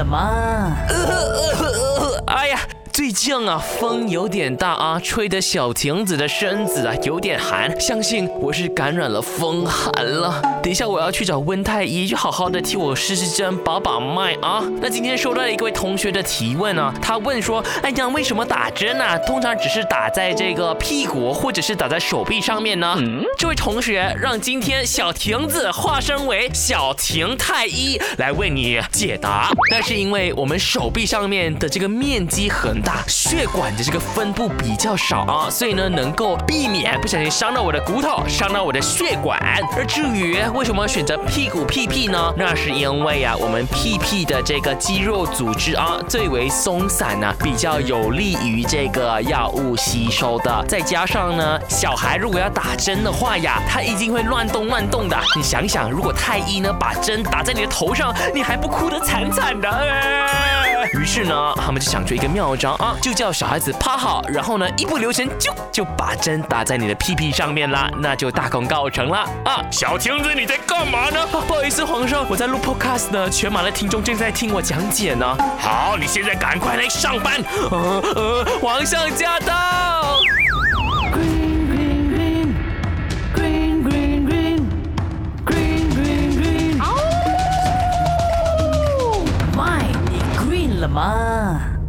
了吗？哎呀！最近啊，风有点大啊，吹得小亭子的身子啊有点寒，相信我是感染了风寒了。等一下我要去找温太医，就好好的替我试试针，把把脉啊。那今天收到了一位同学的提问啊，他问说，哎呀，为什么打针呢？通常只是打在这个屁股或者是打在手臂上面呢？这位同学让今天小亭子化身为小亭太医来为你解答。那是因为我们手臂上面的这个面积很大。血管的这个分布比较少啊，所以呢能够避免不小心伤到我的骨头，伤到我的血管。而至于为什么选择屁股屁屁呢？那是因为啊，我们屁屁的这个肌肉组织啊最为松散呢，比较有利于这个药物吸收的。再加上呢，小孩如果要打针的话呀，他一定会乱动乱动的。你想想，如果太医呢把针打在你的头上，你还不哭得惨惨的？于是呢，他们就想出一个妙招。啊，就叫小孩子趴好，然后呢，一不留神就就把针打在你的屁屁上面啦，那就大功告成了啊！小青子，你在干嘛呢？不好意思，皇上，我在录 podcast 呢，全马的听众正在听我讲解呢。好，你现在赶快来上班。呃呃，皇上驾到。什么